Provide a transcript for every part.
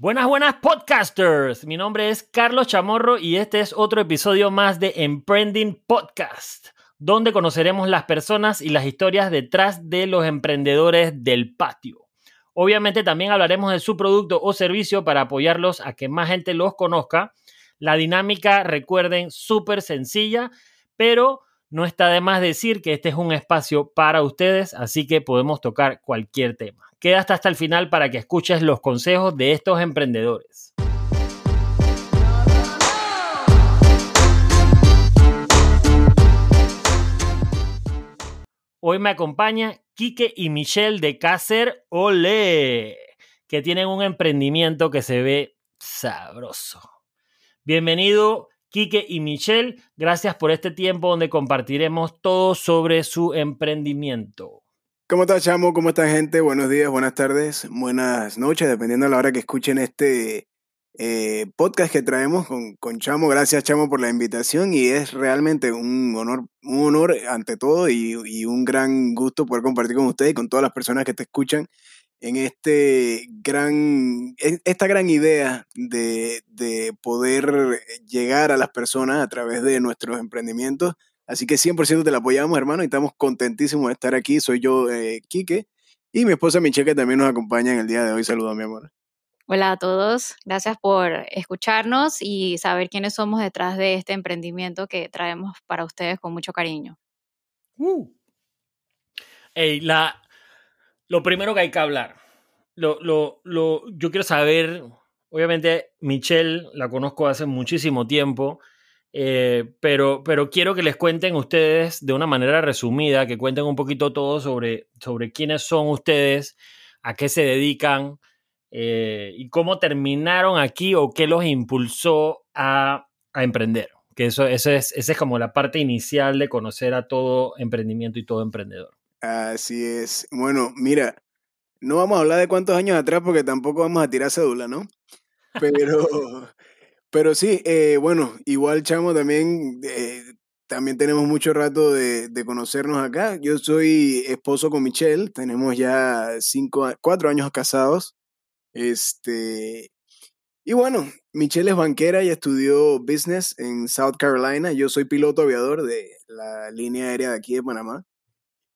Buenas, buenas podcasters. Mi nombre es Carlos Chamorro y este es otro episodio más de Emprending Podcast, donde conoceremos las personas y las historias detrás de los emprendedores del patio. Obviamente también hablaremos de su producto o servicio para apoyarlos a que más gente los conozca. La dinámica, recuerden, súper sencilla, pero no está de más decir que este es un espacio para ustedes, así que podemos tocar cualquier tema. Quédate hasta el final para que escuches los consejos de estos emprendedores. Hoy me acompaña Quique y Michelle de Cácer Ole, que tienen un emprendimiento que se ve sabroso. Bienvenido, Quique y Michelle. Gracias por este tiempo donde compartiremos todo sobre su emprendimiento. ¿Cómo está, Chamo? ¿Cómo está, gente? Buenos días, buenas tardes, buenas noches, dependiendo de la hora que escuchen este eh, podcast que traemos con, con, Chamo. Gracias, Chamo, por la invitación y es realmente un honor, un honor ante todo y, y un gran gusto poder compartir con ustedes y con todas las personas que te escuchan en este gran, esta gran idea de, de poder llegar a las personas a través de nuestros emprendimientos Así que 100% te la apoyamos, hermano, y estamos contentísimos de estar aquí. Soy yo, eh, Quique, y mi esposa Michelle, que también nos acompaña en el día de hoy. Saludos, mi amor. Hola a todos, gracias por escucharnos y saber quiénes somos detrás de este emprendimiento que traemos para ustedes con mucho cariño. Uh. la, lo primero que hay que hablar, lo, lo, lo, yo quiero saber, obviamente Michelle la conozco hace muchísimo tiempo, eh, pero, pero quiero que les cuenten ustedes de una manera resumida, que cuenten un poquito todo sobre, sobre quiénes son ustedes, a qué se dedican eh, y cómo terminaron aquí o qué los impulsó a, a emprender. Que eso, eso es, esa es como la parte inicial de conocer a todo emprendimiento y todo emprendedor. Así es. Bueno, mira, no vamos a hablar de cuántos años atrás porque tampoco vamos a tirar cédula, ¿no? Pero Pero sí, eh, bueno, igual chamo también, eh, también tenemos mucho rato de, de, conocernos acá. Yo soy esposo con Michelle, tenemos ya cinco, cuatro años casados. Este, y bueno, Michelle es banquera y estudió business en South Carolina. Yo soy piloto aviador de la línea aérea de aquí de Panamá.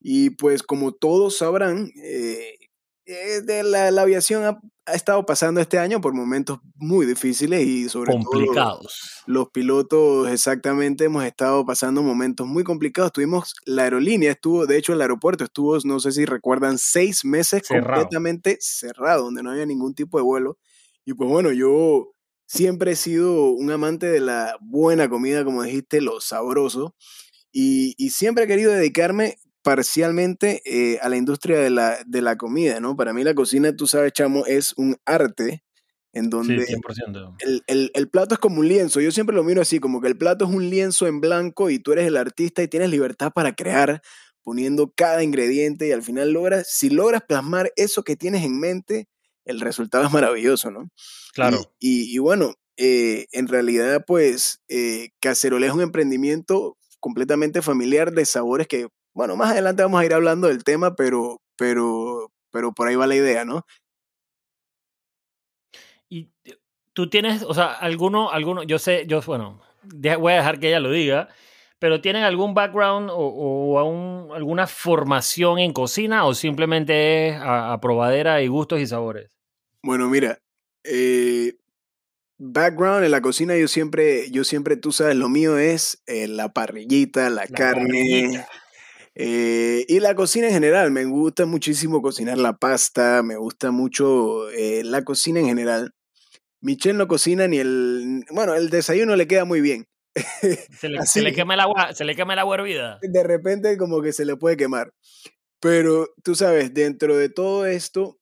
Y pues como todos sabrán, eh, eh, de la, la aviación ha, ha, estado pasando este año por momentos muy difíciles y sobre complicados. todo los pilotos exactamente hemos estado pasando momentos muy complicados. Tuvimos la aerolínea, estuvo, de hecho el aeropuerto estuvo, no sé si recuerdan, seis meses cerrado. completamente cerrado, donde no había ningún tipo de vuelo. Y pues bueno, yo siempre he sido un amante de la buena comida, como dijiste, lo sabroso. Y, y siempre he querido dedicarme parcialmente eh, a la industria de la, de la comida, ¿no? Para mí la cocina, tú sabes, chamo, es un arte en donde sí, el, el, el, plato es como un lienzo. Yo siempre lo miro así, como que el plato es un lienzo en blanco y tú eres el artista y tienes libertad para crear poniendo cada ingrediente y al final logras, si logras plasmar eso que tienes en mente, el resultado es maravilloso, ¿no? Claro. Y, y, y bueno, eh, en realidad, pues, eh, Cacerole es un emprendimiento completamente familiar de sabores que bueno, más adelante vamos a ir hablando del tema, pero, pero, pero por ahí va la idea, ¿no? Y tú tienes, o sea, alguno, alguno, yo sé, yo, bueno, voy a dejar que ella lo diga, pero ¿tienen algún background o, o aún, alguna formación en cocina o simplemente es a, a, probadera y gustos y sabores? Bueno, mira, eh, background en la cocina yo siempre, yo siempre, tú sabes, lo mío es eh, la parrillita, la, la carne. Parrillita. Eh, y la cocina en general, me gusta muchísimo cocinar la pasta, me gusta mucho eh, la cocina en general. Michelle no cocina ni el... Bueno, el desayuno le queda muy bien. Se le, se le, quema el agua, se le quema el agua hervida. De repente como que se le puede quemar. Pero tú sabes, dentro de todo esto,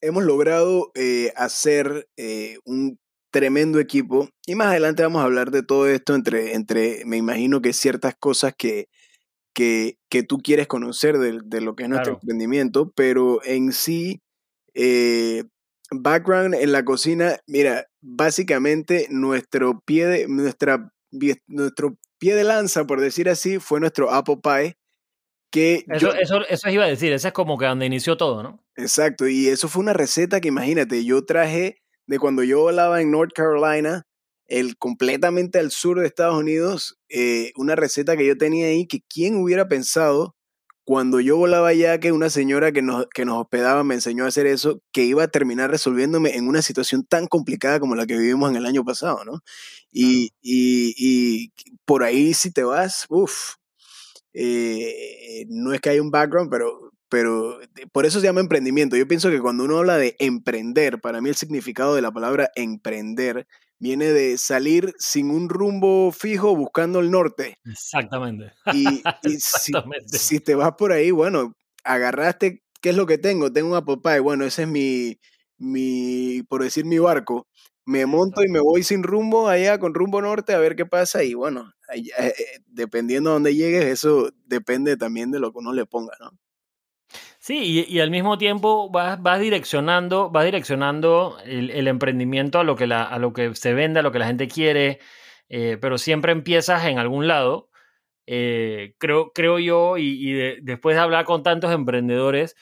hemos logrado eh, hacer eh, un tremendo equipo. Y más adelante vamos a hablar de todo esto entre, entre me imagino que ciertas cosas que, que, que tú quieres conocer de, de, lo que es nuestro claro. emprendimiento, pero en sí, eh, background en la cocina, mira, básicamente nuestro pie de, nuestra, nuestro pie de lanza, por decir así, fue nuestro apple pie. Que eso, yo, eso, eso iba a decir, ese es como que donde inició todo, ¿no? Exacto, y eso fue una receta que imagínate, yo traje de cuando yo volaba en North Carolina, el completamente al sur de Estados Unidos, eh, una receta que yo tenía ahí que quién hubiera pensado cuando yo volaba allá que una señora que nos, que nos hospedaba me enseñó a hacer eso, que iba a terminar resolviéndome en una situación tan complicada como la que vivimos en el año pasado, ¿no? Y, y, y por ahí si te vas, uff, eh, no es que haya un background, pero, pero por eso se llama emprendimiento. Yo pienso que cuando uno habla de emprender, para mí el significado de la palabra emprender viene de salir sin un rumbo fijo buscando el norte. Exactamente. Y, Exactamente. Si, si, te vas por ahí, bueno, agarraste, ¿qué es lo que tengo? Tengo un Apple Pie, bueno, ese es mi, mi, por decir, mi barco. Me monto y me voy sin rumbo allá con rumbo norte a ver qué pasa y bueno, eh, eh, dependiendo de dónde llegues, eso depende también de lo que uno le ponga, ¿no? Sí, y, y, al mismo tiempo vas, vas direccionando, vas direccionando el, el, emprendimiento a lo, que la, a lo que se vende, a lo que la gente quiere, eh, pero siempre empiezas en algún lado. Eh, creo, creo yo, y, y de, después de hablar con tantos emprendedores,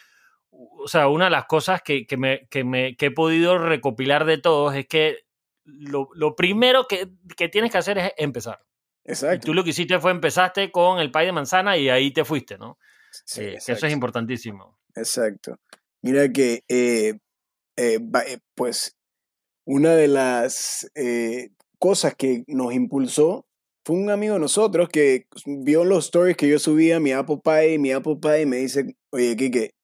o sea, una de las cosas que, que, me, que, me, que he podido recopilar de todos es que lo, lo primero que, que, tienes que hacer es empezar. Exacto. Y tú lo que hiciste fue empezaste con el pay de manzana y ahí te fuiste, ¿no? Sí, eh, eso es importantísimo. Exacto. Mira que, eh, eh, pues, una de las cosas que nos impulsó fue un amigo de nosotros que vio los stories que yo subía, mi Apple Pie, mi Apple Pie, y me dice, oye, Kike,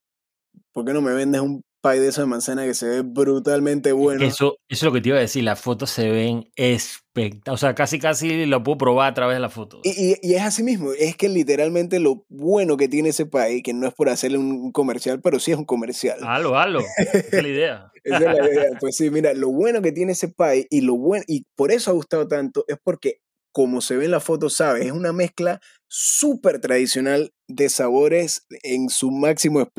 ¿por qué no me vendes un pie de esa manzana que se ve brutalmente bueno? Eso, eso es lo que te iba a decir, las fotos se ven espectaculares, o sea, casi casi lo puedo probar a través de las fotos. Y, y, y, es así mismo, es que literalmente lo bueno que tiene ese pie, que no es por hacerle un comercial, pero sí es un comercial. Halo, halo, esa es la idea. esa es la idea, pues sí, mira, lo bueno que tiene ese pie y lo bueno, y por eso ha gustado tanto, es porque como se ve en la foto, sabes, es una mezcla súper tradicional de sabores en su máximo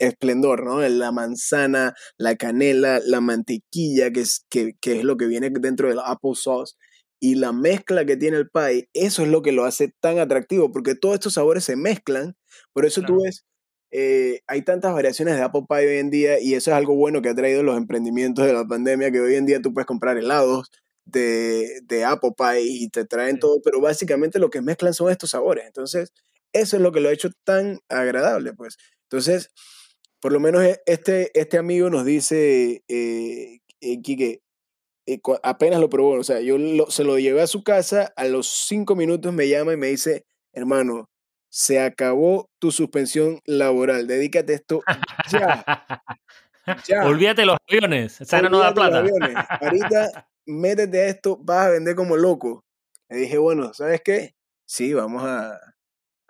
esplendor, ¿no? La manzana, la canela, la mantequilla, que es, que, que es lo que viene dentro del applesauce, y la mezcla que tiene el pie, eso es lo que lo hace tan atractivo, porque todos estos sabores se mezclan, por eso claro. tú ves, eh, hay tantas variaciones de apple pie hoy en día, y eso es algo bueno que ha traído los emprendimientos de la pandemia, que hoy en día tú puedes comprar helados, de, de, Apple Pie y te traen sí. todo, pero básicamente lo que mezclan son estos sabores. Entonces, eso es lo que lo ha hecho tan agradable, pues. Entonces, por lo menos este, este amigo nos dice, eh, eh, Quique, eh, apenas lo probó, o sea, yo lo, se lo llevé a su casa, a los cinco minutos me llama y me dice, hermano, se acabó tu suspensión laboral, dedícate a esto ya. ya. Olvídate los aviones, esa no da plata. Ahorita métete a esto, vas a vender como loco. Le dije, bueno, ¿sabes qué? Sí, vamos a,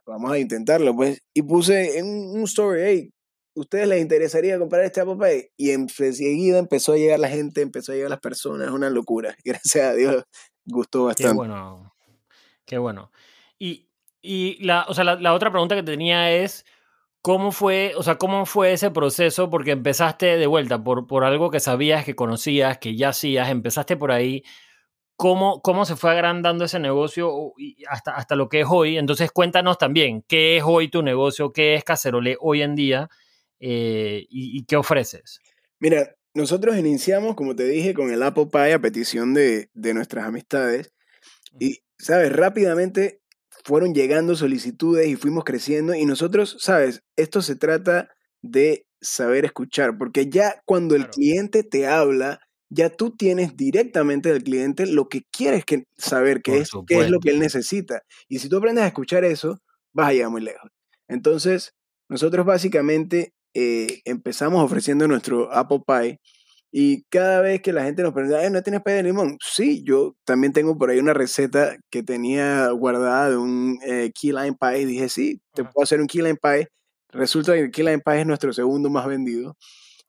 vamos a intentarlo, pues. Y puse en un story, hey, ¿ustedes les interesaría comprar este Apple Pie? Y enseguida empezó a llegar la gente, empezó a llegar las personas, es una locura. Gracias a Dios, gustó bastante. Qué bueno, qué bueno. Y, y la, o sea, la, la otra pregunta que tenía es, ¿Cómo fue, o sea, cómo fue ese proceso? Porque empezaste de vuelta por, por algo que sabías, que conocías, que ya hacías, empezaste por ahí. ¿Cómo, cómo se fue agrandando ese negocio hasta, hasta lo que es hoy? Entonces cuéntanos también, ¿qué es hoy tu negocio? ¿Qué es Cacerole hoy en día? Eh, y, y, qué ofreces? Mira, nosotros iniciamos, como te dije, con el Apple Pie a petición de, de nuestras amistades. Y, ¿sabes? Rápidamente fueron llegando solicitudes y fuimos creciendo y nosotros, sabes, esto se trata de saber escuchar, porque ya cuando el cliente te habla, ya tú tienes directamente del cliente lo que quieres que saber, que es, qué es lo que él necesita. Y si tú aprendes a escuchar eso, vas a llegar muy lejos. Entonces, nosotros básicamente eh, empezamos ofreciendo nuestro Apple Pie y cada vez que la gente nos pregunta, ¿no tienes pay de limón? Sí, yo también tengo por ahí una receta que tenía guardada de un eh, key lime pie. Dije, sí, te puedo hacer un key lime pie. Resulta que el key lime pie es nuestro segundo más vendido.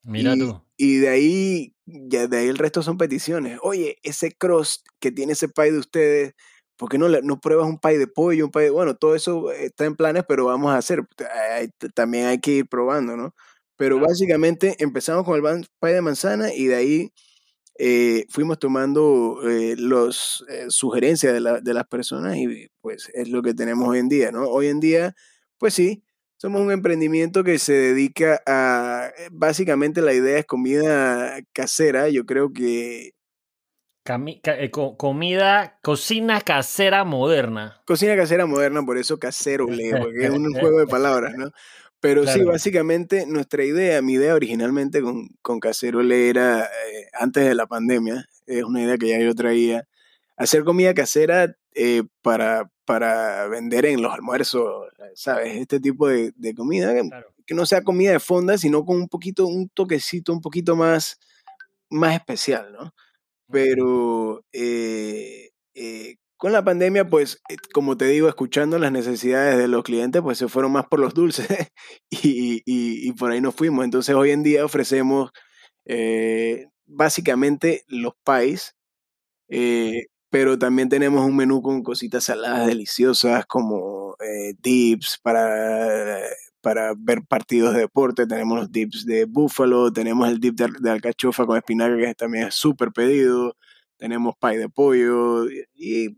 Mira y, tú. Y de ahí, ya de ahí el resto son peticiones. Oye, ese crust que tiene ese pie de ustedes, ¿por qué no, no pruebas un pie de pollo? Un pie de... Bueno, todo eso está en planes, pero vamos a hacer. También hay que ir probando, ¿no? Pero claro. básicamente empezamos con el pie de manzana y de ahí eh, fuimos tomando eh, las eh, sugerencias de, la, de, las personas y pues es lo que tenemos hoy en día, ¿no? Hoy en día, pues sí, Somos un emprendimiento que se dedica a, eh, básicamente la idea es comida casera. Yo creo que... Comida, cocina casera moderna. Cocina casera moderna, por eso casero leo, porque es un juego de palabras, ¿no? Pero sí, básicamente nuestra idea, mi idea originalmente con, con Cacerole era, eh, antes de la pandemia, es una idea que ya yo traía, hacer comida casera eh, para, para vender en los almuerzos, ¿sabes? Este tipo de, de comida, que, no sea comida de fonda, sino con un poquito, un toquecito un poquito más, más especial, ¿no? Pero eh, con la pandemia, pues, eh, como te digo, escuchando las necesidades de los clientes, pues se fueron más por los dulces y, por ahí nos fuimos. Entonces, hoy en día ofrecemos eh, básicamente los pies, eh, pero también tenemos un menú con cositas saladas deliciosas como dips para, para ver partidos de deporte. Tenemos los dips de búfalo, tenemos el dip de, de alcachofa con espinaca, que también es súper pedido tenemos pie de pollo y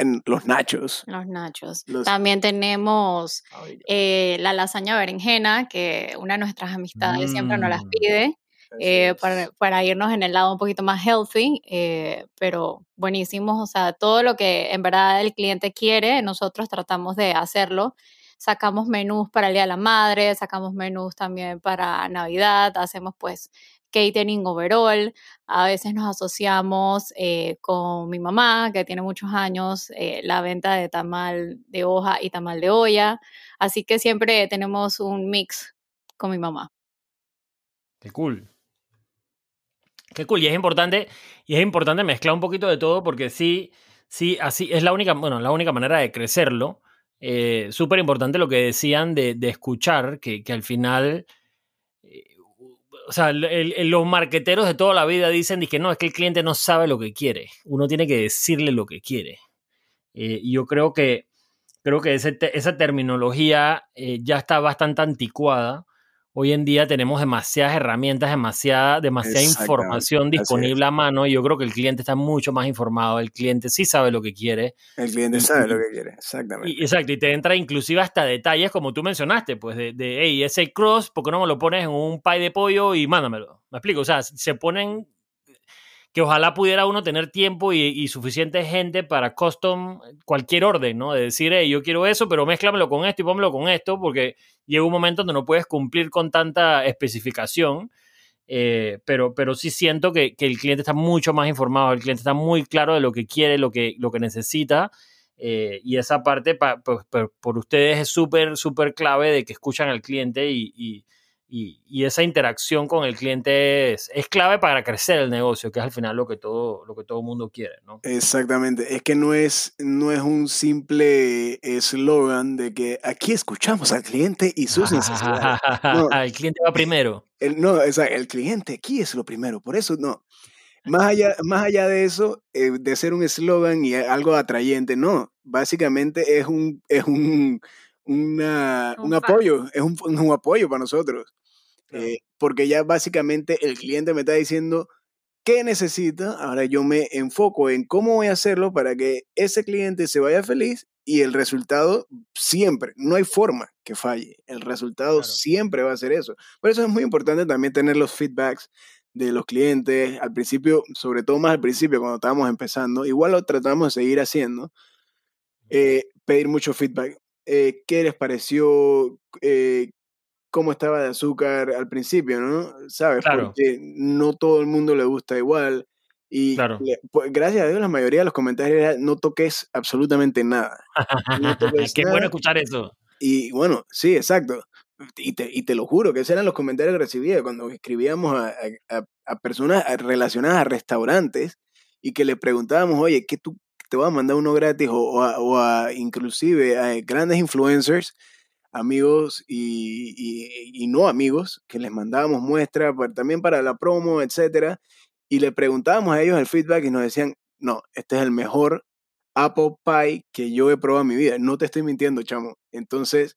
en los nachos. Los nachos. También tenemos eh, la lasaña berenjena, que una de nuestras amistades siempre nos las mm. pide. Eh, para, irnos en el lado un poquito más healthy, eh, pero buenísimos, o sea, todo lo que en verdad el cliente quiere, nosotros tratamos de hacerlo. Sacamos menús para el Día de la Madre, sacamos menús también para Navidad, hacemos pues catering overall. A veces nos asociamos eh, con mi mamá, que tiene muchos años, eh, la venta de tamal de hoja y tamal de olla. Así que siempre tenemos un mix con mi mamá. Qué cool. Qué cool. Y es importante, y es importante mezclar un poquito de todo porque sí, sí, así es la única, bueno, la única manera de crecerlo. Eh, Súper importante lo que decían de, escuchar, que, que al final o sea, los marqueteros de toda la vida dicen que no, es que el cliente no sabe lo que quiere. Uno tiene que decirle lo que quiere. Eh, y yo creo que, creo que esa terminología eh, ya está bastante anticuada Hoy en día tenemos demasiadas herramientas, demasiada, demasiada información disponible a mano y yo creo que el cliente está mucho más informado, el cliente sí sabe lo que quiere. El cliente sabe lo que quiere, exactamente. Y, exacto, y te entra inclusive hasta detalles como tú mencionaste, pues de, de hey, ese cross, ¿por qué no me lo pones en un pie de pollo y mándamelo? Me explico, o sea, se ponen que ojalá pudiera uno tener tiempo y, suficiente gente para custom cualquier orden, ¿no? De decir, hey, yo quiero eso, pero mézclamelo con esto y pónmelo con esto, porque llega un momento donde no puedes cumplir con tanta especificación. Eh, pero, pero sí siento que, el cliente está mucho más informado, el cliente está muy claro de lo que quiere, lo que, lo que necesita. Eh, y esa parte pues, por ustedes es súper, súper clave de que escuchan al cliente y, esa interacción con el cliente es, clave para crecer el negocio, que es al final lo que todo lo que todo mundo quiere, ¿no? Exactamente, es que no es, no es un simple eslogan de que aquí escuchamos al cliente y sus necesidades. el cliente va primero. El, no, o sea, el cliente aquí es lo primero, por eso no. Más allá, más allá de eso, eh, de ser un eslogan y algo atrayente, no, básicamente es un, es un, un, apoyo, es un, un, apoyo para nosotros. Eh, porque ya básicamente el cliente me está diciendo qué necesita, ahora yo me enfoco en cómo voy a hacerlo para que ese cliente se vaya feliz y el resultado siempre, no hay forma que falle, el resultado siempre va a ser eso. Por eso es muy importante también tener los feedbacks de los clientes al principio, sobre todo más al principio cuando estábamos empezando, igual lo tratamos de seguir haciendo, eh, pedir mucho feedback. Eh, ¿Qué les pareció? Cómo estaba de azúcar al principio, ¿no? ¿Sabes? Porque no todo el mundo le gusta igual. Y pues, gracias a Dios la mayoría de los comentarios era no toques absolutamente nada. Qué bueno escuchar eso. Y bueno, sí, exacto. Y te, y te, lo juro que esos eran los comentarios que recibía cuando escribíamos a, a, personas relacionadas a restaurantes y que le preguntábamos, oye, ¿qué tú te vas a mandar uno gratis? O, o a, inclusive a grandes influencers amigos y, no amigos, que les mandábamos muestras también para la promo, etcétera, y le preguntábamos a ellos el feedback y nos decían, no, este es el mejor apple pie que yo he probado en mi vida. No te estoy mintiendo, chamo. Entonces,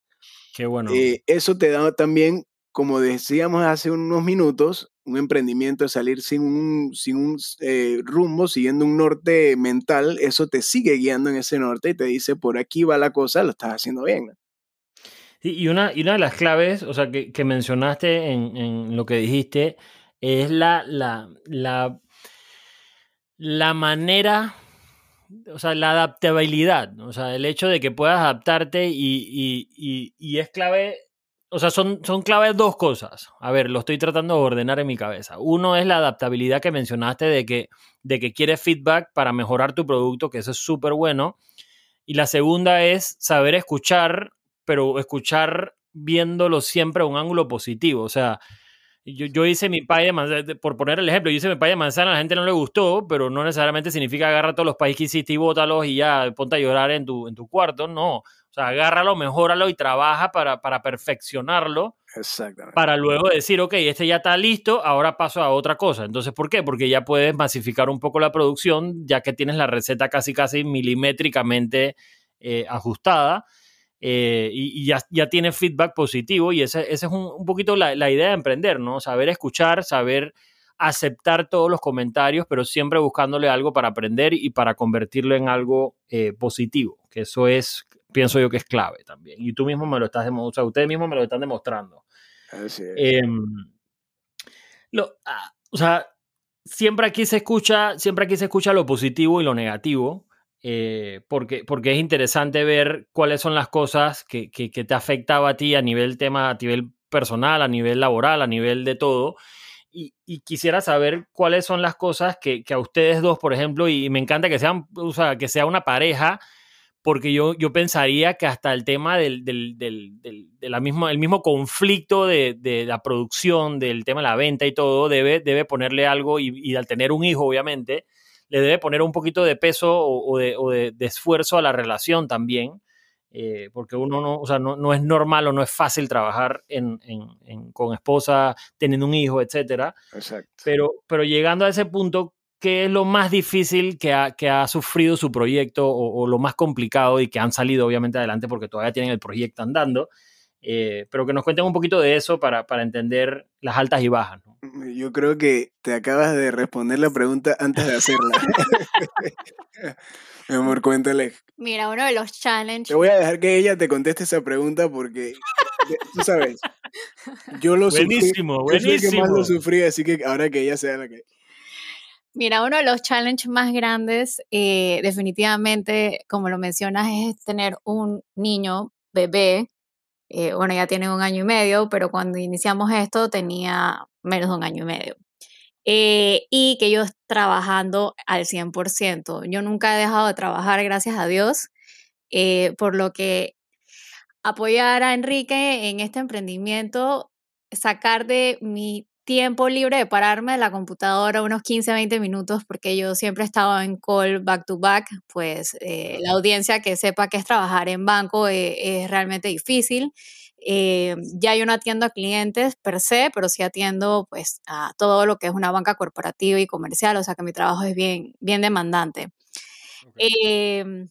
Qué bueno. Eh, eso te da también, como decíamos hace unos minutos, un emprendimiento de salir sin un, sin un eh, rumbo, siguiendo un norte mental, eso te sigue guiando en ese norte y te dice, por aquí va la cosa, lo estás haciendo bien. Y, una, y una de las claves, o sea, que, mencionaste en, lo que dijiste, es la, la, la, la manera o sea, la adaptabilidad, o sea, el hecho de que puedas adaptarte y, y, es clave, o sea, son, son claves dos cosas. A ver, lo estoy tratando de ordenar en mi cabeza. Uno es la adaptabilidad que mencionaste de que, de que quieres feedback para mejorar tu producto, que eso es súper bueno. Y la segunda es saber escuchar, pero escuchar viéndolo siempre a un ángulo positivo, o sea, yo, yo, hice mi pay de manzana, por poner el ejemplo, yo hice mi pay de manzana, a la gente no le gustó, pero no necesariamente significa agarra todos los países que hiciste y bótalos y ya ponte a llorar en tu, en tu cuarto, no. O sea, agárralo, mejóralo y trabaja para, para perfeccionarlo. Exactamente. Para luego decir, ok, este ya está listo, ahora paso a otra cosa. Entonces, ¿por qué? Porque ya puedes masificar un poco la producción, ya que tienes la receta casi, casi milimétricamente eh, ajustada eh, y, ya, ya, tiene feedback positivo y esa ese es un, poquito la, idea de emprender, ¿no? Saber escuchar, saber aceptar todos los comentarios, pero siempre buscándole algo para aprender y para convertirlo en algo eh, positivo, que eso es, pienso yo que es clave también. Y tú mismo me lo estás demostrando, o sea, ustedes mismos me lo están demostrando. Así es. Em, lo, ah, o sea, siempre aquí se escucha, siempre aquí se escucha lo positivo y lo negativo. Eh, porque, porque es interesante ver cuáles son las cosas que, que, te afectaba a ti a nivel tema, a nivel personal, a nivel laboral, a nivel de todo. Y, quisiera saber cuáles son las cosas que, que, a ustedes dos, por ejemplo, y me encanta que sean, o sea, que sea una pareja, porque yo, yo pensaría que hasta el tema del, del, del, de la el mismo conflicto de, de, la producción, del tema de la venta y todo, debe, debe ponerle algo, y, y al tener un hijo, obviamente, le debe poner un poquito de peso o, de, esfuerzo a la relación también, eh, porque uno no, o sea, no, es normal o no es fácil trabajar con esposa, teniendo un hijo, etc. Exacto. Pero, pero llegando a ese punto, ¿qué es lo más difícil que ha, que ha sufrido su proyecto o, lo más complicado y que han salido obviamente adelante porque todavía tienen el proyecto andando? Eh, pero que nos cuenten un poquito de eso para, para entender las altas y bajas. Mm, yo creo que te acabas de responder la pregunta antes de hacerla. Mi amor, cuéntale. Mira, uno de los challenges. Te voy a dejar que ella te conteste esa pregunta porque, tú sabes, yo lo buenísimo, sufrí. Buenísimo, que más lo sufrí, así que ahora que ella sea la que... Mira, uno de los challenges más grandes, eh, definitivamente, como lo mencionas, es tener un niño, bebé, eh, bueno, ya tiene un año y medio, pero cuando iniciamos esto tenía menos de un año y medio. Eh, y que yo trabajando al 100%. Yo nunca he dejado de trabajar, gracias a Dios, eh, por lo que apoyar a Enrique en este emprendimiento, sacar de mi tiempo libre de pararme de la computadora unos 15, 20 minutos, porque yo siempre estaba en call back to back, pues la audiencia que sepa que es trabajar en banco es realmente difícil. Eh, ya yo no atiendo a clientes per se, pero sí atiendo pues a todo lo que es una banca corporativa y comercial, o sea que mi trabajo es bien, bien demandante. Em,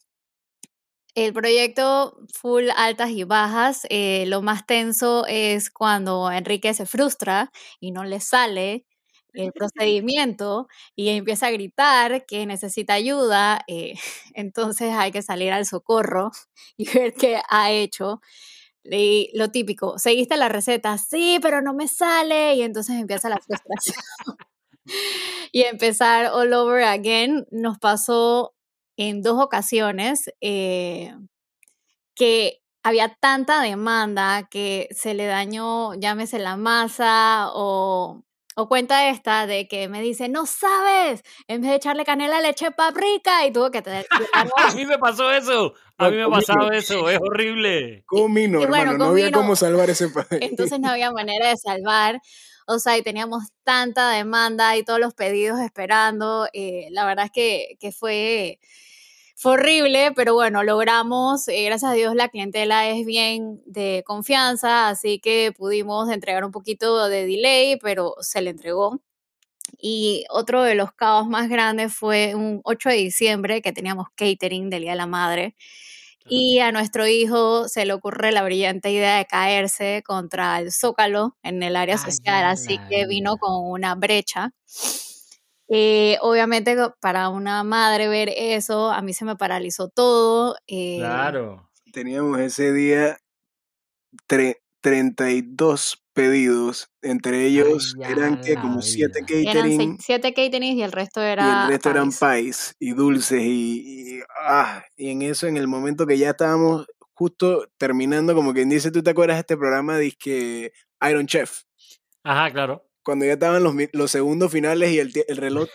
el proyecto full altas y bajas, eh, lo más tenso es cuando Enrique se frustra y no le sale el procedimiento y empieza a gritar que necesita ayuda, eh, entonces hay que salir al socorro y ver qué ha hecho lo típico, seguiste la receta, sí, pero no me sale, y entonces empieza la frustración. y empezar all over again, nos pasó en dos ocasiones eh, que había tanta demanda que se le dañó, llámese la masa o o cuenta esta de que me dice, no sabes, en vez de echarle canela le eché paprika y tuvo que tener... a mí me pasó eso, a mí me ha pasado eso, es horrible. Comino, hermano, no había cómo salvar ese país. Entonces no había manera de salvar, o sea, y teníamos tanta demanda y todos los pedidos esperando, eh, la verdad es que, fue fue horrible, pero bueno, logramos, eh, gracias a Dios la clientela es bien de confianza, así que pudimos entregar un poquito de delay, pero se le entregó. Y otro de los caos más grandes fue un 8 de diciembre que teníamos catering del Día de la Madre. Y a nuestro hijo se le ocurre la brillante idea de caerse contra el zócalo en el área social, así que vino con una brecha. Eh, obviamente para una madre ver eso, a mí se me paralizó todo. Eh, claro. Teníamos ese día 32 pedidos. Entre ellos eran que como 7 catering. Eran 7 caterings y el resto era. Y el resto eran pies y dulces. Y, ah, y en eso, en el momento que ya estábamos justo terminando, como quien dice, ¿tú te acuerdas de este programa de Iron Chef? Ajá, claro. Cuando ya estaban los, los segundos finales y el, el reloj.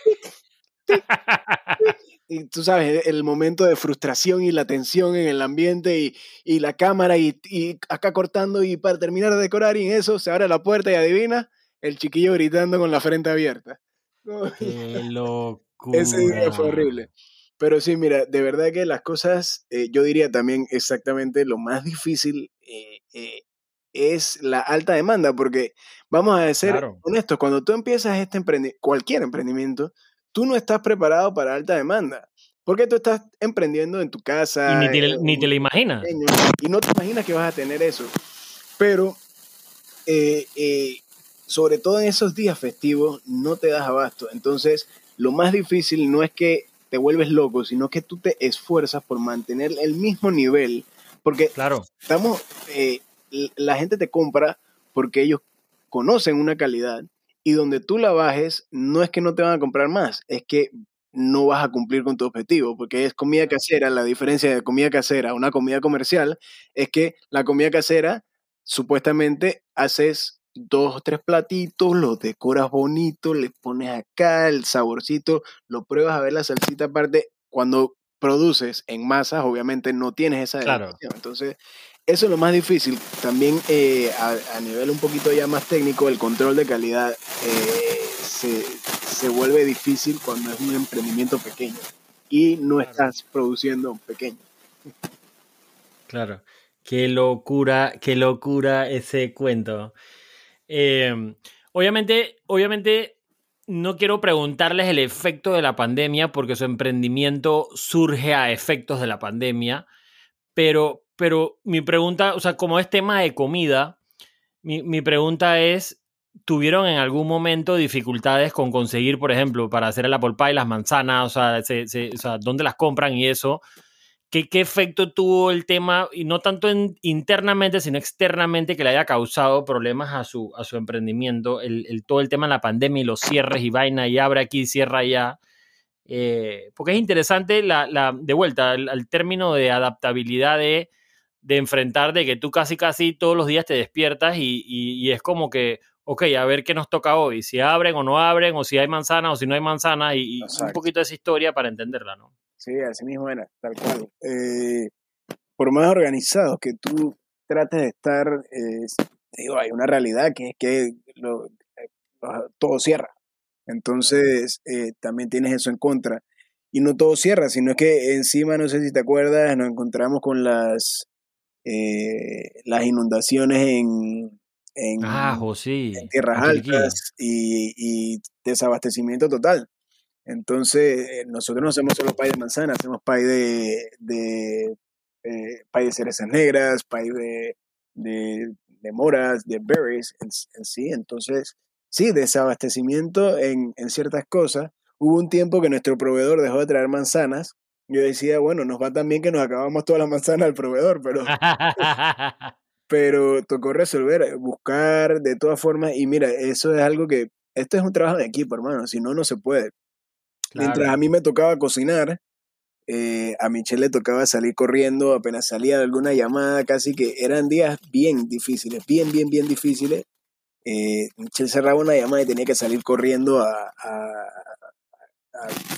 Y tú sabes, el momento de frustración y la tensión en el ambiente y, y la cámara y, y, acá cortando y para terminar de decorar y en eso se abre la puerta y adivina, el chiquillo gritando con la frente abierta. ¡Qué locura! Ese día fue horrible. Pero sí, mira, de verdad que las cosas, eh, yo diría también exactamente lo más difícil eh, eh, es la alta demanda, porque vamos a ser honestos, cuando tú empiezas este emprendimiento, cualquier emprendimiento, tú no estás preparado para alta demanda. Porque tú estás emprendiendo en tu casa. Y ni te, ni te lo imaginas. Y no te imaginas que vas a tener eso. Pero, sobre todo en esos días festivos, no te das abasto. Entonces, lo más difícil no es que te vuelves loco, sino que tú te esfuerzas por mantener el mismo nivel. Porque claro. estamos, eh, la gente te compra porque ellos conocen una calidad y donde tú la bajes, no es que no te van a comprar más, es que no vas a cumplir con tu objetivo, porque es comida casera. La diferencia de comida casera a una comida comercial es que la comida casera supuestamente haces dos o tres platitos, los decoras bonito, le pones acá el saborcito, lo pruebas a ver la salsita aparte. Cuando produces en masas, obviamente no tienes esa claro. Entonces, eso es lo más difícil. También eh, a, nivel un poquito ya más técnico, el control de calidad eh, se, se, vuelve difícil cuando es un emprendimiento pequeño y no estás produciendo pequeño. Claro. Qué locura, qué locura ese cuento. Em, obviamente, obviamente no quiero preguntarles el efecto de la pandemia porque su emprendimiento surge a efectos de la pandemia, pero, pero mi pregunta, o sea, como es tema de comida, mi, pregunta es, ¿tuvieron en algún momento dificultades con conseguir, por ejemplo, para hacer el apple pie, las manzanas, o sea, o sea dónde las compran y eso? ¿Qué, efecto tuvo el tema, y no tanto internamente, sino externamente, que le haya causado problemas a su, a su emprendimiento? El, todo el tema de la pandemia y los cierres y vaina, y abre aquí, cierra allá. Eh, porque es interesante, la, de vuelta, al, término de adaptabilidad de, enfrentar, de que tú casi, casi todos los días te despiertas y, es como que, ok, a ver qué nos toca hoy, si abren o no abren, o si hay manzana o si no hay manzana, y, y un poquito de esa historia para entenderla, ¿no? Sí, así mismo era, tal cual. Eh, por más organizado que tú trates de estar, digo, hay una realidad que es que lo, eh, todo cierra. Entonces, eh, también tienes eso en contra. Y no todo cierra, sino que encima, no sé si te acuerdas, nos encontramos con las, las inundaciones en, en, ah, tierras altas y, y desabastecimiento total. Entonces, eh, nosotros no hacemos solo pay de manzana, hacemos pay de, de, eh, pay de cerezas negras, pay de, de, de moras, de berries en, sí. Entonces, sí, desabastecimiento en, en ciertas cosas. Hubo un tiempo que nuestro proveedor dejó de traer manzanas. Yo decía, bueno, nos va tan bien que nos acabamos todas las manzanas al proveedor, pero, pero tocó resolver, buscar de todas formas. Y mira, eso es algo que, esto es un trabajo de equipo, hermano, si no, no se puede. Mientras a mí me tocaba cocinar, eh, a Michelle le tocaba salir corriendo, apenas salía de alguna llamada, casi que eran días bien difíciles, bien, bien, bien difíciles. Eh, Michelle cerraba una llamada y tenía que salir corriendo a,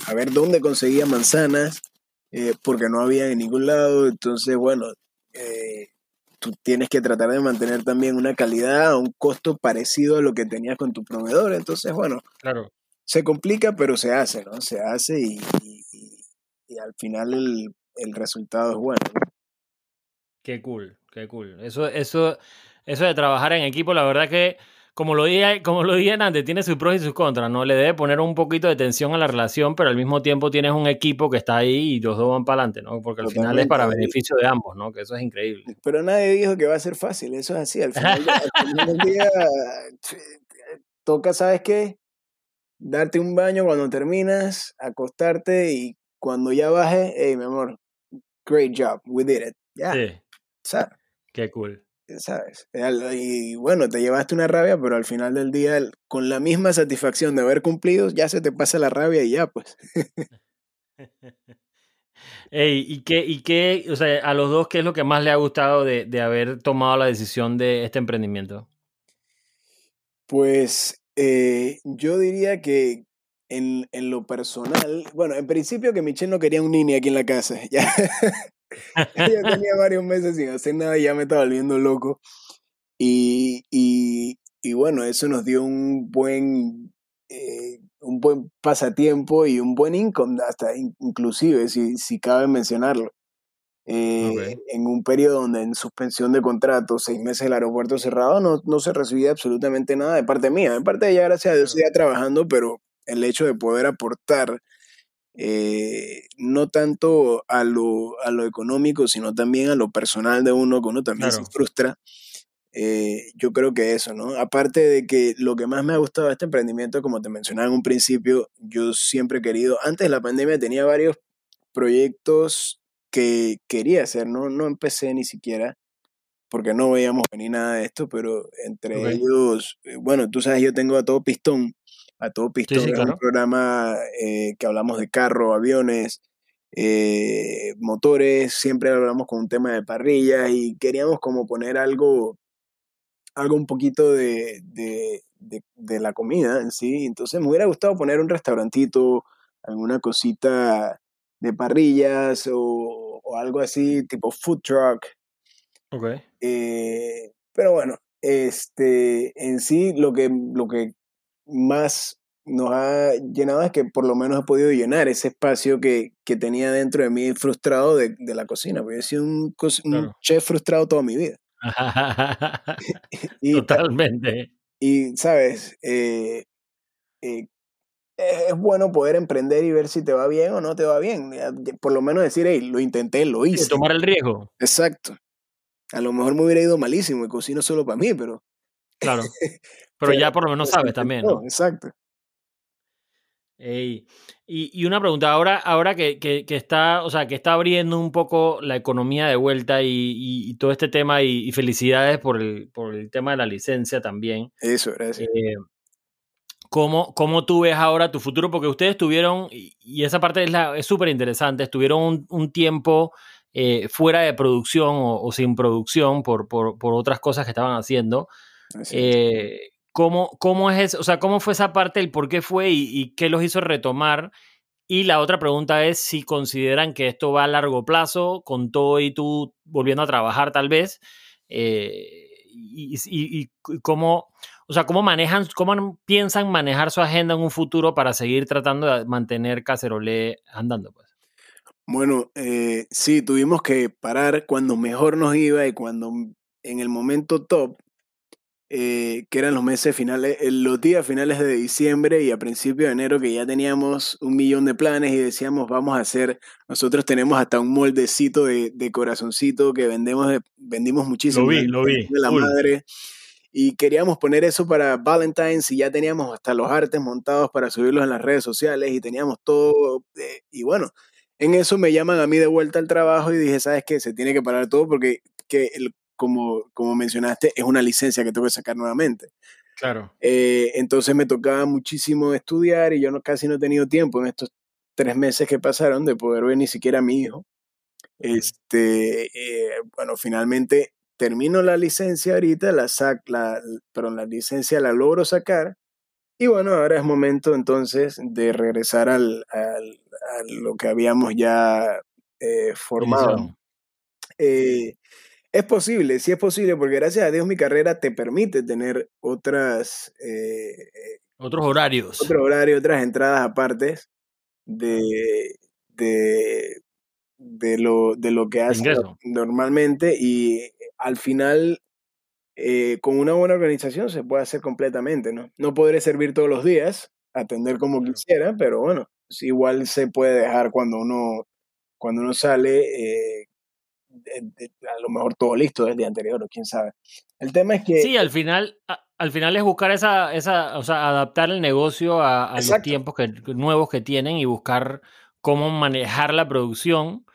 a, ver dónde conseguía manzanas, eh, porque no había en ningún lado. Entonces, bueno, tú tienes que tratar de mantener también una calidad a un costo parecido a lo que tenías con tu proveedor. Entonces, bueno, claro se complica, pero se hace, ¿no? Se hace y, y, al final el, el, resultado es bueno. Qué cool, qué cool. Eso, eso, eso de trabajar en equipo, la verdad que, como lo dije, como lo dije antes, tiene sus pros y sus contras, ¿no? Le debe poner un poquito de tensión a la relación, pero al mismo tiempo tienes un equipo que está ahí y los dos van para adelante, ¿no? Porque al final es para beneficio de ambos, ¿no? Que eso es increíble. Pero nadie dijo que va a ser fácil, eso es así. Al final, al final del día, toca, ¿sabes qué? Darte un baño cuando terminas, acostarte y cuando ya baje, hey, mi amor, great job, we did it. Yeah. Sí. Qué cool. ¿sabes? Y bueno, te llevaste una rabia, pero al final del día, con la misma satisfacción de haber cumplido, ya se te pasa la rabia y ya, pues. Ey, ¿y qué, y qué, o sea, a los dos, qué es lo que más le ha gustado de, de haber tomado la decisión de este emprendimiento? Pues eh, yo diría que en, en, lo personal, bueno, en principio que Michelle no quería un nini aquí en la casa. Ya, tenía varios meses sin hacer nada y ya me estaba volviendo loco. Y, y, y bueno, eso nos dio un buen, eh, un buen pasatiempo y un buen income, hasta inclusive, si, si cabe mencionarlo. Eh, en un periodo donde en suspensión de contrato, seis meses el aeropuerto cerrado, no, no se recibía absolutamente nada de parte mía. De parte de ella, gracias a Dios, seguía trabajando, pero el hecho de poder aportar eh, no tanto a lo, a lo económico, sino también a lo personal de uno, que uno también se frustra. Eh, yo creo que eso, ¿no? Aparte de que lo que más me ha gustado de este emprendimiento, como te mencionaba en un principio, yo siempre he querido, antes de la pandemia tenía varios proyectos que quería hacer, no, no empecé ni siquiera, porque no veíamos ni nada de esto, pero entre ellos, eh, bueno, tú sabes, yo tengo a todo pistón, a todo pistón, un programa eh, que hablamos de carro, aviones, eh, motores, siempre hablamos con un tema de parrilla y queríamos como poner algo, algo un poquito de, de, de, la comida en sí. Entonces me hubiera gustado poner un restaurantito, alguna cosita de parrillas o, o algo así, tipo food truck. Ok. Eh, pero bueno, este, en sí lo que, lo que más nos ha llenado es que por lo menos he podido llenar ese espacio que, que tenía dentro de mí frustrado de, de la cocina, porque he sido un, chef frustrado toda mi vida. y, Totalmente. Y, sabes, eh, eh, es bueno poder emprender y ver si te va bien o no te va bien. Por lo menos decir, hey, lo intenté, lo hice. tomar el riesgo. Exacto. A lo mejor me hubiera ido malísimo y cocino solo para mí, pero... Claro. Pero, ya por lo menos sabes también. ¿no? Exacto. y, y, una pregunta, ahora, ahora que, que, que, está, o sea, que está abriendo un poco la economía de vuelta y, y todo este tema, y, felicidades por el, por el tema de la licencia también. Eso, gracias. Eh, ¿cómo, ¿Cómo tú ves ahora tu futuro? Porque ustedes tuvieron, y esa parte es súper es interesante, estuvieron un, un tiempo eh, fuera de producción o, sin producción por, por, por, otras cosas que estaban haciendo. Eh, ¿cómo, ¿Cómo es eso? O sea, ¿cómo fue esa parte, el por qué fue y, qué los hizo retomar? Y la otra pregunta es si consideran que esto va a largo plazo, con todo y tú volviendo a trabajar tal vez, eh, y, y, cómo, o sea, cómo manejan, cómo piensan manejar su agenda en un futuro para seguir tratando de mantener Cacerolé andando, pues. Bueno, eh, sí, tuvimos que parar cuando mejor nos iba y cuando en el momento top, eh, que eran los meses finales, eh, los días finales de diciembre y a principios de enero, que ya teníamos un millón de planes y decíamos, vamos a hacer, nosotros tenemos hasta un moldecito de, de corazoncito que vendemos, vendimos muchísimo. Lo vi, lo vi. De la madre. Y queríamos poner eso para Valentine's y ya teníamos hasta los artes montados para subirlos en las redes sociales y teníamos todo. y bueno, en eso me llaman a mí de vuelta al trabajo y dije, ¿sabes qué? Se tiene que parar todo porque, que el, como, como mencionaste, es una licencia que tengo que sacar nuevamente. Claro. Eh, entonces me tocaba muchísimo estudiar y yo no, casi no he tenido tiempo en estos tres meses que pasaron de poder ver ni siquiera a mi hijo. Este, eh, bueno, finalmente termino la licencia ahorita, la sac, la, pero la licencia la logro sacar y bueno, ahora es momento entonces de regresar al, al a lo que habíamos ya eh, formado. Eh, es posible, sí es posible, porque gracias a Dios mi carrera te permite tener otras... Eh, otros horarios. Otro horario, otras entradas aparte de, de, de, lo, de lo que haces normalmente y al final eh, con una buena organización se puede hacer completamente, ¿no? No podré servir todos los días, atender como quisiera, pero bueno, igual se puede dejar cuando uno, cuando uno sale, eh, a lo mejor todo listo del día anterior, o quién sabe. El tema es que... Sí, al final, al final es buscar esa, esa, o sea, adaptar el negocio a, los tiempos que, nuevos que tienen y buscar cómo manejar la producción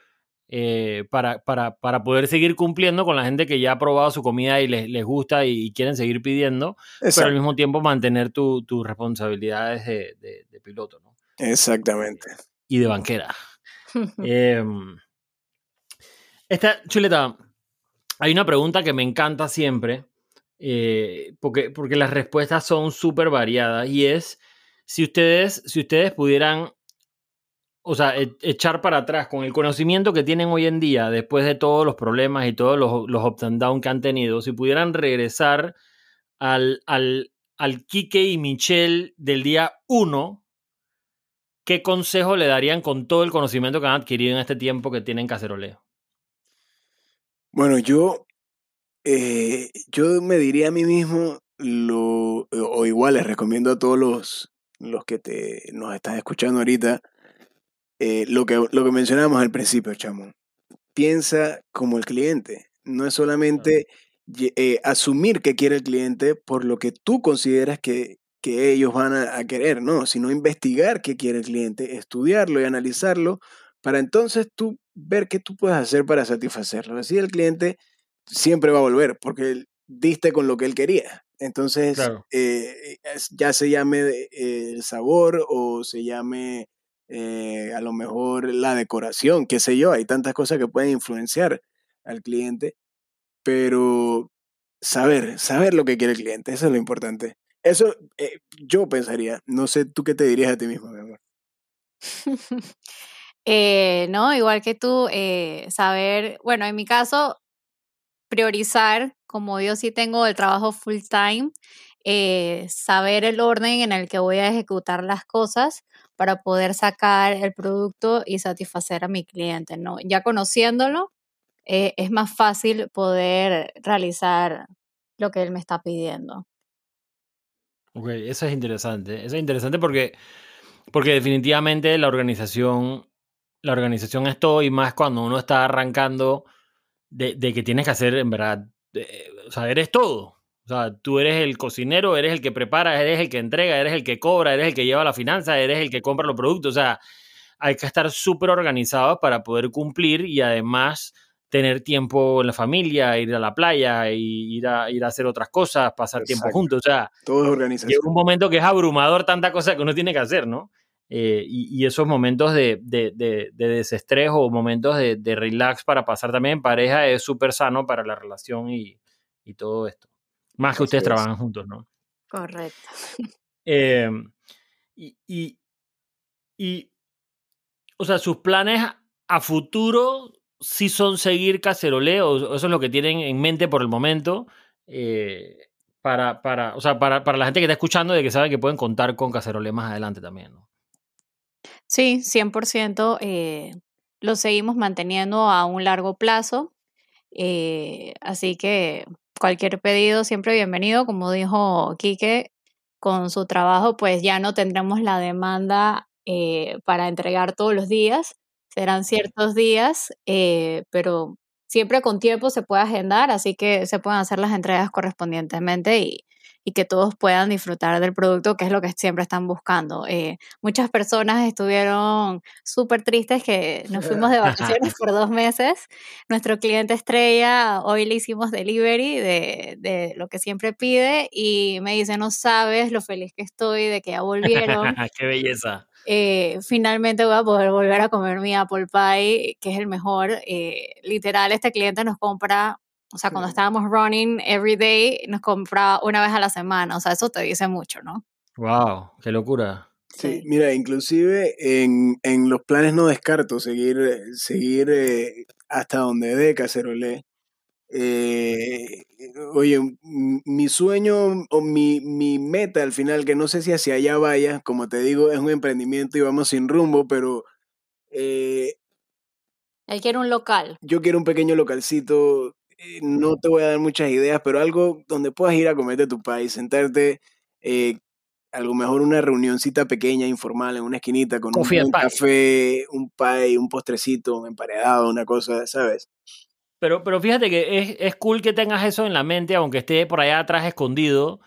eh, para, para, para, poder seguir cumpliendo con la gente que ya ha probado su comida y les, les gusta y, quieren seguir pidiendo, pero al mismo tiempo mantener tus responsabilidades de, de, piloto, ¿no? Exactamente. Y de banquera. Em, esta, Chuleta, hay una pregunta que me encanta siempre, eh, porque, porque las respuestas son súper variadas, y es si ustedes, si ustedes pudieran o sea, e, echar para atrás con el conocimiento que tienen hoy en día, después de todos los problemas y todos los, los ups and downs que han tenido, si pudieran regresar al, al, al Kike y Michelle del día 1, ¿qué consejo le darían con todo el conocimiento que han adquirido en este tiempo que tienen caceroleo? Bueno, yo, eh, yo me diría a mí mismo, lo, o igual les recomiendo a todos los, los que te, nos están escuchando ahorita, eh, lo, que, lo que mencionábamos al principio, chamo. Piensa como el cliente. No es solamente eh, asumir que quiere el cliente por lo que tú consideras que, que ellos van a, querer, no, sino investigar qué quiere el cliente, estudiarlo y analizarlo para entonces tú ver qué tú puedes hacer para satisfacerlo. Así el cliente siempre va a volver porque diste con lo que él quería. Entonces, eh, ya se llame el sabor o se llame eh, a lo mejor la decoración, qué sé yo, hay tantas cosas que pueden influenciar al cliente, pero saber, saber lo que quiere el cliente, eso es lo importante. Eso eh, yo pensaría, no sé tú qué te dirías a ti mismo, mi amor. Eh, no, igual que tú, saber, bueno, en mi caso, priorizar, como yo sí tengo el trabajo full time, saber el orden en el que voy a ejecutar las cosas para poder sacar el producto y satisfacer a mi cliente, ¿no? Ya conociéndolo, eh, es más fácil poder realizar lo que él me está pidiendo. Ok, eso es interesante. Eso es interesante porque, porque definitivamente la organización, la organización es todo y más cuando uno está arrancando de, de que tienes que hacer, en verdad, o sea, eres todo. O sea, tú eres el cocinero, eres el que prepara, eres el que entrega, eres el que cobra, eres el que lleva la finanza, eres el que compra los productos. O sea, hay que estar súper organizados para poder cumplir y además tener tiempo en la familia, ir a la playa, y ir a, ir a hacer otras cosas, pasar tiempo juntos. O sea, todo es organización. Llega un momento que es abrumador tanta cosa que uno tiene que hacer, ¿no? Eh, y, esos momentos de, de, de, desestrés o momentos de, relax para pasar también en pareja es súper sano para la relación y, y todo esto. Más que ustedes trabajan juntos, ¿no? Correcto. Em, y, y, o sea, sus planes a futuro sí son seguir caceroleo, eso es lo que tienen en mente por el momento, eh, para, para, o sea, para, para, la gente que está escuchando, de que saben que pueden contar con cacerolé más adelante también, ¿no? Sí, 100% eh, lo seguimos manteniendo a un largo plazo, eh, así que cualquier pedido siempre bienvenido. Como dijo Quique, con su trabajo pues ya no tendremos la demanda eh, para entregar todos los días. Serán ciertos días, eh, pero siempre con tiempo se puede agendar, así que se pueden hacer las entregas correspondientemente y, y que todos puedan disfrutar del producto, que es lo que siempre están buscando. Eh, muchas personas estuvieron súper tristes que nos fuimos de vacaciones por dos meses. Nuestro cliente estrella, hoy le hicimos delivery de, de, lo que siempre pide y me dice, no sabes lo feliz que estoy de que ya volvieron. ¡Qué belleza! Eh, finalmente voy a poder volver a comer mi apple pie, que es el mejor. Eh, literal, este cliente nos compra o sea, cuando estábamos running every day, nos compraba una vez a la semana. O sea, eso te dice mucho, ¿no? ¡Wow! ¡Qué locura! Sí, mira, inclusive en, en, los planes no descarto seguir, seguir eh, hasta donde dé Cacerolé. Eh, oye, mi sueño o mi, mi meta al final, que no sé si hacia allá vaya, como te digo, es un emprendimiento y vamos sin rumbo, pero... Eh, Él quiere un local. Yo quiero un pequeño localcito eh, no te voy a dar muchas ideas, pero algo donde puedas ir a comer de tu país, sentarte, eh, algo mejor una reunioncita pequeña, informal, en una esquinita, con un, café, un pie, un postrecito, un emparedado, una cosa, ¿sabes? Pero, pero fíjate que es, es cool que tengas eso en la mente, aunque esté por allá atrás escondido,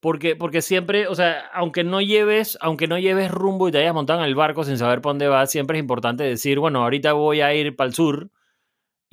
porque, porque siempre, o sea, aunque no lleves, aunque no lleves rumbo y te hayas montado en el barco sin saber por dónde vas, siempre es importante decir, bueno, ahorita voy a ir para el sur,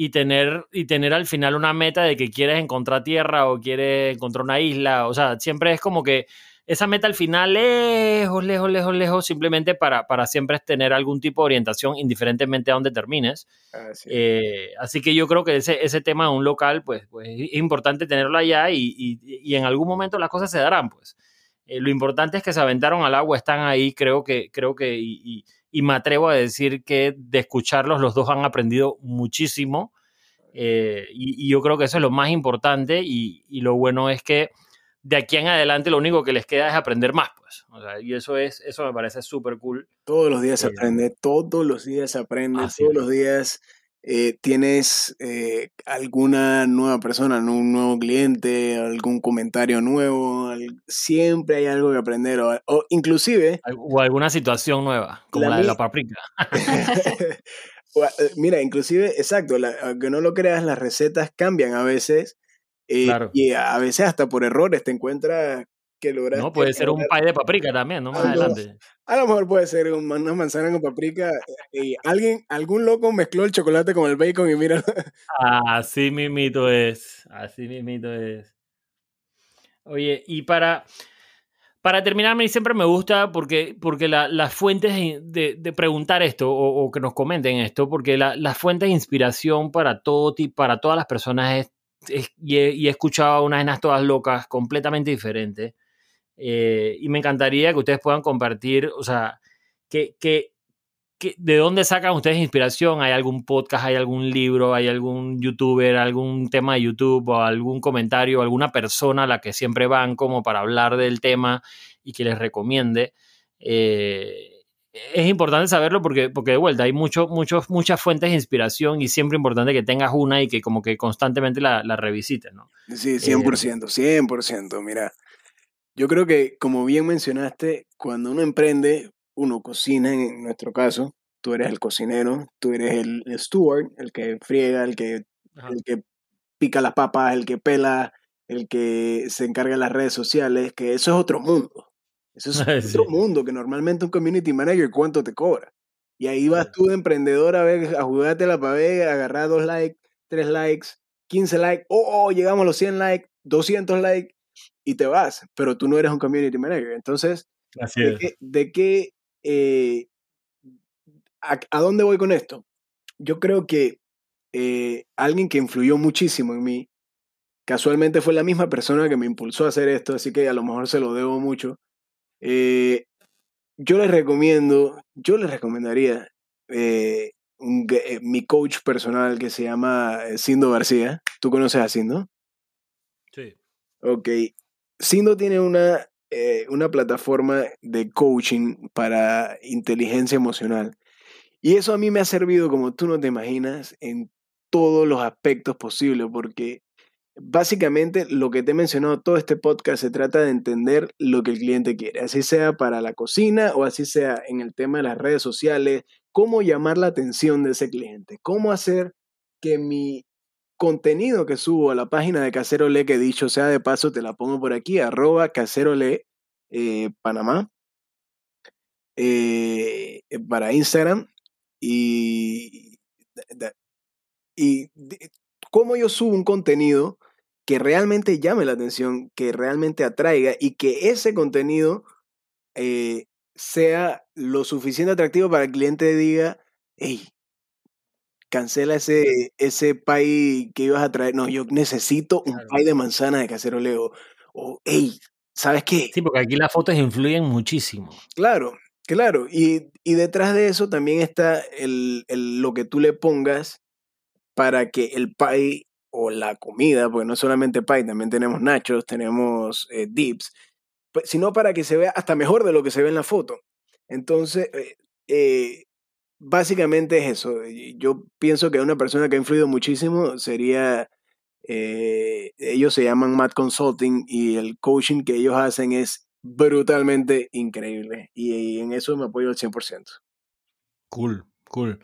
y tener, y tener al final una meta de que quieres encontrar tierra o quieres encontrar una isla. O sea, siempre es como que esa meta al final lejos, lejos, lejos, lejos, simplemente para, para siempre tener algún tipo de orientación, indiferentemente a dónde termines. Así, eh, así que yo creo que ese, ese tema de un local, pues, pues es importante tenerlo allá y, y, en algún momento las cosas se darán, pues. Eh, lo importante es que se aventaron al agua, están ahí, creo que, creo que, y, y me atrevo a decir que de escucharlos los dos han aprendido muchísimo. Eh, y, yo creo que eso es lo más importante y, y, lo bueno es que de aquí en adelante lo único que les queda es aprender más, pues. O sea, y eso es, eso me parece súper cool. Todos los días se eh, aprende, todos los días se aprende, todos los días eh, tienes eh, alguna nueva persona, un nuevo cliente, algún comentario nuevo, siempre hay algo que aprender o, inclusive... O alguna situación nueva, como la, de la paprika. Eh, mira, inclusive, exacto, aunque no lo creas, las recetas cambian a veces y a veces hasta por errores te encuentras no, puede ser un pay de paprika también, ¿no? Más adelante. A lo mejor puede ser una manzana con paprika. Eh, y alguien, algún loco mezcló el chocolate con el bacon y mira. Así mismito es. Así mismito es. Oye, y para, para terminar, a mí siempre me gusta porque, porque las fuentes de, preguntar esto o, que nos comenten esto, porque las fuentes de inspiración para todo para todas las personas es, y, he, escuchado unas enas todas locas completamente diferentes. Eh, y me encantaría que ustedes puedan compartir, o sea, que, que, ¿de dónde sacan ustedes inspiración? ¿Hay algún podcast, hay algún libro, hay algún youtuber, algún tema de YouTube o algún comentario, alguna persona a la que siempre van como para hablar del tema y que les recomiende? Eh, es importante saberlo porque, porque de vuelta hay mucho, muchos, muchas fuentes de inspiración y siempre importante que tengas una y que como que constantemente la, la revisites, ¿no? Sí, 100%, 100%. Eh, Mira, yo creo que, como bien mencionaste, cuando uno emprende, uno cocina, en nuestro caso, tú eres el cocinero, tú eres el, steward, el que friega, el que, el que pica las papas, el que pela, el que se encarga de las redes sociales, que eso es otro mundo. Eso es otro mundo que normalmente un community manager cuánto te cobra. Y ahí vas tú de emprendedor a ver, a jugarte la pavé, agarrar dos likes, tres likes, 15 likes, oh, oh, llegamos a los 100 likes, 200 likes, y te vas, pero tú no eres un community manager. Entonces, ¿de qué, eh, a, dónde voy con esto? Yo creo que eh, alguien que influyó muchísimo en mí, casualmente fue la misma persona que me impulsó a hacer esto, así que a lo mejor se lo debo mucho. Eh, yo les recomiendo, yo les recomendaría mi coach personal que se llama Sindo García. ¿Tú conoces a Sindo? Sí. Ok. Sindo tiene una, eh, una plataforma de coaching para inteligencia emocional. Y eso a mí me ha servido, como tú no te imaginas, en todos los aspectos posibles, porque básicamente lo que te he mencionado, todo este podcast se trata de entender lo que el cliente quiere, así sea para la cocina o así sea en el tema de las redes sociales, cómo llamar la atención de ese cliente, cómo hacer que mi contenido que subo a la página de Caserole, que dicho sea de paso, te la pongo por aquí, arroba Caserole eh, Panamá, eh, para Instagram. Y, y cómo yo subo un contenido que realmente llame la atención, que realmente atraiga y que ese contenido eh, sea lo suficiente atractivo para que el cliente diga, hey, cancela ese, ese pay que ibas a traer. No, yo necesito un pay de manzana de caceroleo. O, hey, ¿sabes qué? Sí, porque aquí las fotos influyen muchísimo. Claro, claro. Y, detrás de eso también está el, lo que tú le pongas para que el pay o la comida, porque no solamente pay, también tenemos nachos, tenemos eh, dips, pues, sino para que se vea hasta mejor de lo que se ve en la foto. Entonces, eh, eh básicamente es eso. Yo pienso que una persona que ha influido muchísimo sería, eh, ellos se llaman Mad Consulting y el coaching que ellos hacen es brutalmente increíble. Y, en eso me apoyo al 100%. Cool, cool.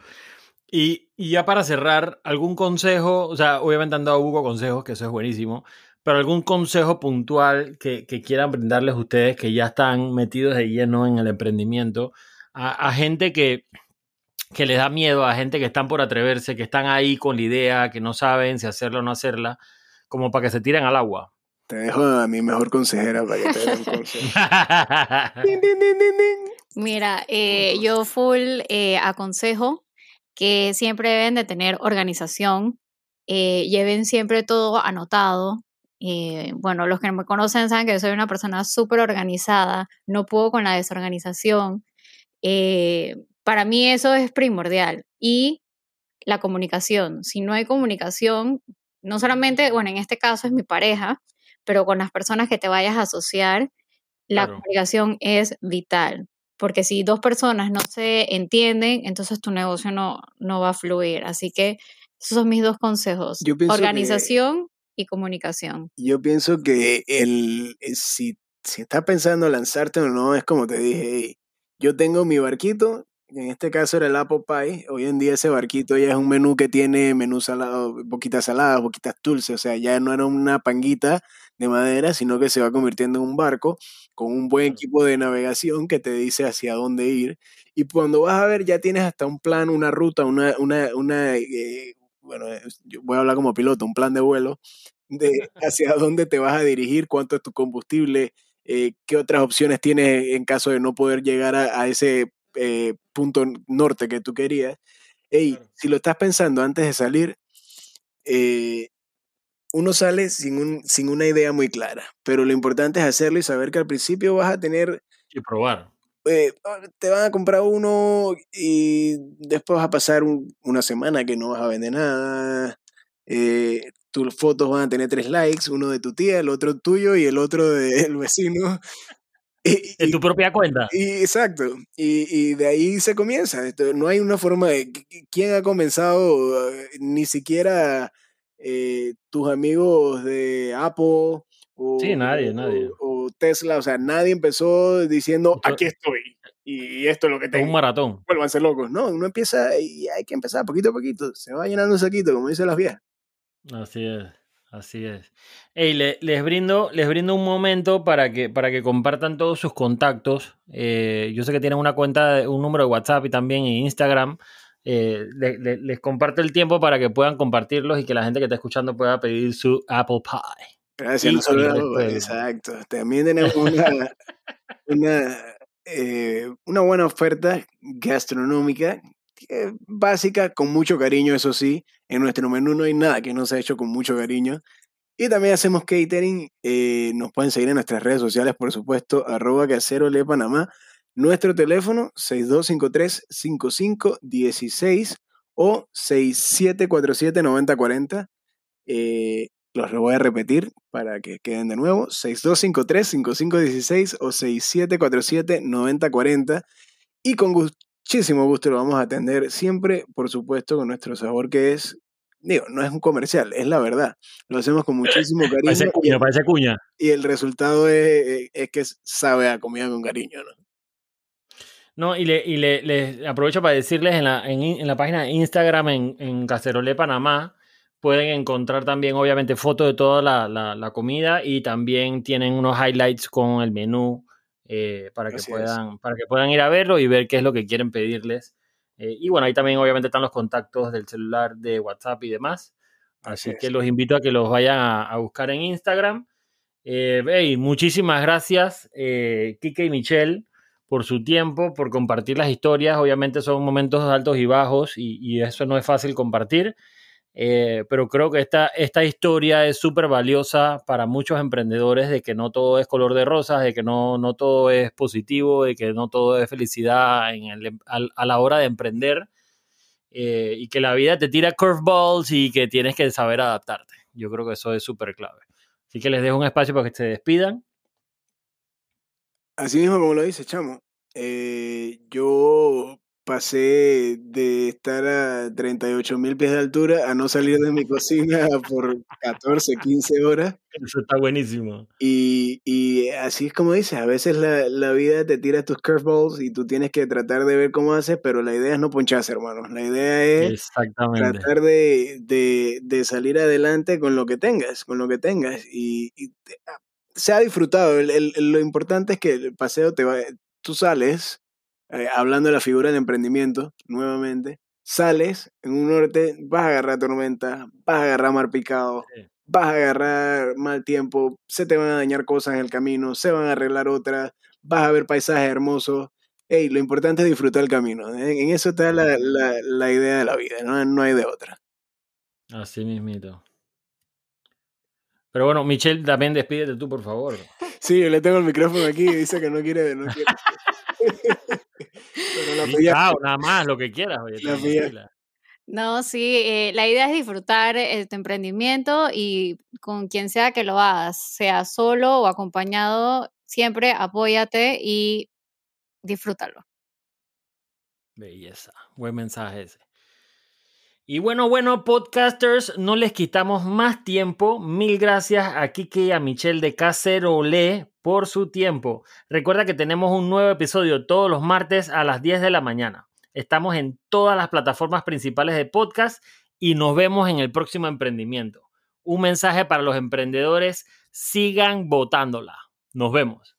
Y, ya para cerrar, ¿algún consejo? O sea, obviamente han dado Hugo consejos, que eso es buenísimo, pero algún consejo puntual que, quieran brindarles ustedes que ya están metidos de lleno en el emprendimiento a gente que, que les da miedo a gente que están por atreverse, que están ahí con la idea, que no saben si hacerla o no hacerla, como para que se tiren al agua. Te dejo a mi mejor consejera para que te dé un consejo. Mira, eh, yo full eh, aconsejo que siempre deben de tener organización, eh, lleven siempre todo anotado. bueno, los que me conocen saben que yo soy una persona súper organizada, no puedo con la desorganización. Para mí eso es primordial. Y la comunicación. Si no hay comunicación, no solamente, bueno, en este caso es mi pareja, pero con las personas que te vayas a asociar, la comunicación es vital. Porque si dos personas no se entienden, entonces tu negocio no, no va a fluir. Así que esos son mis dos consejos. Organización y comunicación. Yo pienso que el, eh, si, si estás pensando lanzarte o no, es como te dije, yo tengo mi barquito, en este caso era el Apple Pie. Hoy en día ese barquito ya es un menú que tiene menú salado, boquitas saladas, boquitas dulces. O sea, ya no era una panguita de madera, sino que se va convirtiendo en un barco con un buen equipo de navegación que te dice hacia dónde ir. Y cuando vas a ver, ya tienes hasta un plan, una ruta, una, una, una eh, bueno, yo voy a hablar como piloto, un plan de vuelo de hacia dónde te vas a dirigir, cuánto es tu combustible, eh, qué otras opciones tienes en caso de no poder llegar a, ese eh, punto norte que tú querías. Hey, si lo estás pensando antes de salir, eh, uno sale sin, un, sin una idea muy clara, pero lo importante es hacerlo y saber que al principio vas a tener... Y probar. Eh, ah, te van a comprar uno y después vas a pasar una semana que no vas a vender nada. Eh, tus fotos van a tener tres likes, uno de tu tía, el otro tuyo y el otro del vecino. En tu propia cuenta. Y, exacto. Y, y, de ahí se comienza. no hay una forma de... ¿Quién ha comenzado? Eh, ni siquiera eh, tus amigos de Apple o, sí, nadie, nadie. O, Tesla, o sea, nadie empezó diciendo, aquí estoy y esto es lo que tengo. Un maratón. Vuelvanse locos. No, uno empieza y hay que empezar poquito a poquito. Se va llenando un saquito, como dicen las viejas. Así es. Así es. Hey, les, brindo, les brindo un momento para que, para que compartan todos sus contactos. Eh, yo sé que tienen una cuenta, un número de WhatsApp y también en Instagram. Eh, les comparto el tiempo para que puedan compartirlos y que la gente que está escuchando pueda pedir su Apple Pie. Gracias, no solo exacto. También tenemos una, una, eh, una buena oferta gastronómica básica, con mucho cariño, eso sí. En nuestro menú no hay nada que no se ha hecho con mucho cariño. Y también hacemos catering. Eh, nos pueden seguir en nuestras redes sociales, por supuesto, arroba casero le Panamá. Nuestro teléfono 6253-5516 o 6747-9040. Eh, los voy a repetir para que queden de nuevo. 6253-5516 o 6747-9040. Y con muchísimo gusto lo vamos a atender siempre, por supuesto, con nuestro sabor que es digo, no es un comercial, es la verdad. Lo hacemos con muchísimo cariño. parece cuña, parece cuña. Y el resultado es, es, que sabe a comida con cariño, ¿no? No, y le, y le, aprovecho para decirles en la, en, la página de Instagram en, en Cacerole Panamá, pueden encontrar también obviamente fotos de toda la, la, comida y también tienen unos highlights con el menú eh, para, que puedan, para que puedan ir a verlo y ver qué es lo que quieren pedirles. Eh, y bueno, ahí también obviamente están los contactos del celular de WhatsApp y demás. Así, que los invito a que los vayan a, buscar en Instagram. Eh, muchísimas gracias, eh, Kike y Michelle por su tiempo, por compartir las historias. Obviamente son momentos altos y bajos y, eso no es fácil compartir. Eh, pero creo que esta, esta historia es súper valiosa para muchos emprendedores de que no todo es color de rosas, de que no, no todo es positivo, de que no todo es felicidad en el, a, la hora de emprender eh, y que la vida te tira curveballs y que tienes que saber adaptarte. Yo creo que eso es súper clave. Así que les dejo un espacio para que se despidan Así mismo como lo dice, chamo. Eh, yo pasé de estar a 38 mil pies de altura a no salir de mi cocina por 14, 15 horas. Eso está buenísimo. Y, y así es como dices, a veces la, la, vida te tira tus curveballs y tú tienes que tratar de ver cómo haces, pero la idea es no poncharse, hermano. La idea es tratar de, de, de, salir adelante con lo que tengas, con lo que tengas. Y, y se ha disfrutado. El, el, lo importante es que el paseo te va, tú sales eh, hablando de la figura del emprendimiento, nuevamente, sales en un norte, vas a agarrar tormenta, vas a agarrar mar picado, vas a agarrar mal tiempo, se te van a dañar cosas en el camino, se van a arreglar otras, vas a ver paisajes hermosos. Hey, lo importante es disfrutar el camino. En eso está la, la, idea de la vida, ¿no? no hay de otra. Así mismito. Pero bueno, Michelle, también despídete tú, por favor. Sí, yo le tengo el micrófono aquí y dice que no quiere. No quiere. Pero nada más, lo que quieras. no, sí, eh, la idea es disfrutar este emprendimiento y con quien sea que lo hagas, sea solo o acompañado, siempre apóyate y disfrútalo. Belleza, buen mensaje ese. Y bueno, bueno, podcasters, no les quitamos más tiempo. Mil gracias a Kiki y a Michelle de Cacerole por su tiempo. Recuerda que tenemos un nuevo episodio todos los martes a las 10 de la mañana. Estamos en todas las plataformas principales de podcast y nos vemos en el próximo emprendimiento. Un mensaje para los emprendedores, sigan votándola. Nos vemos.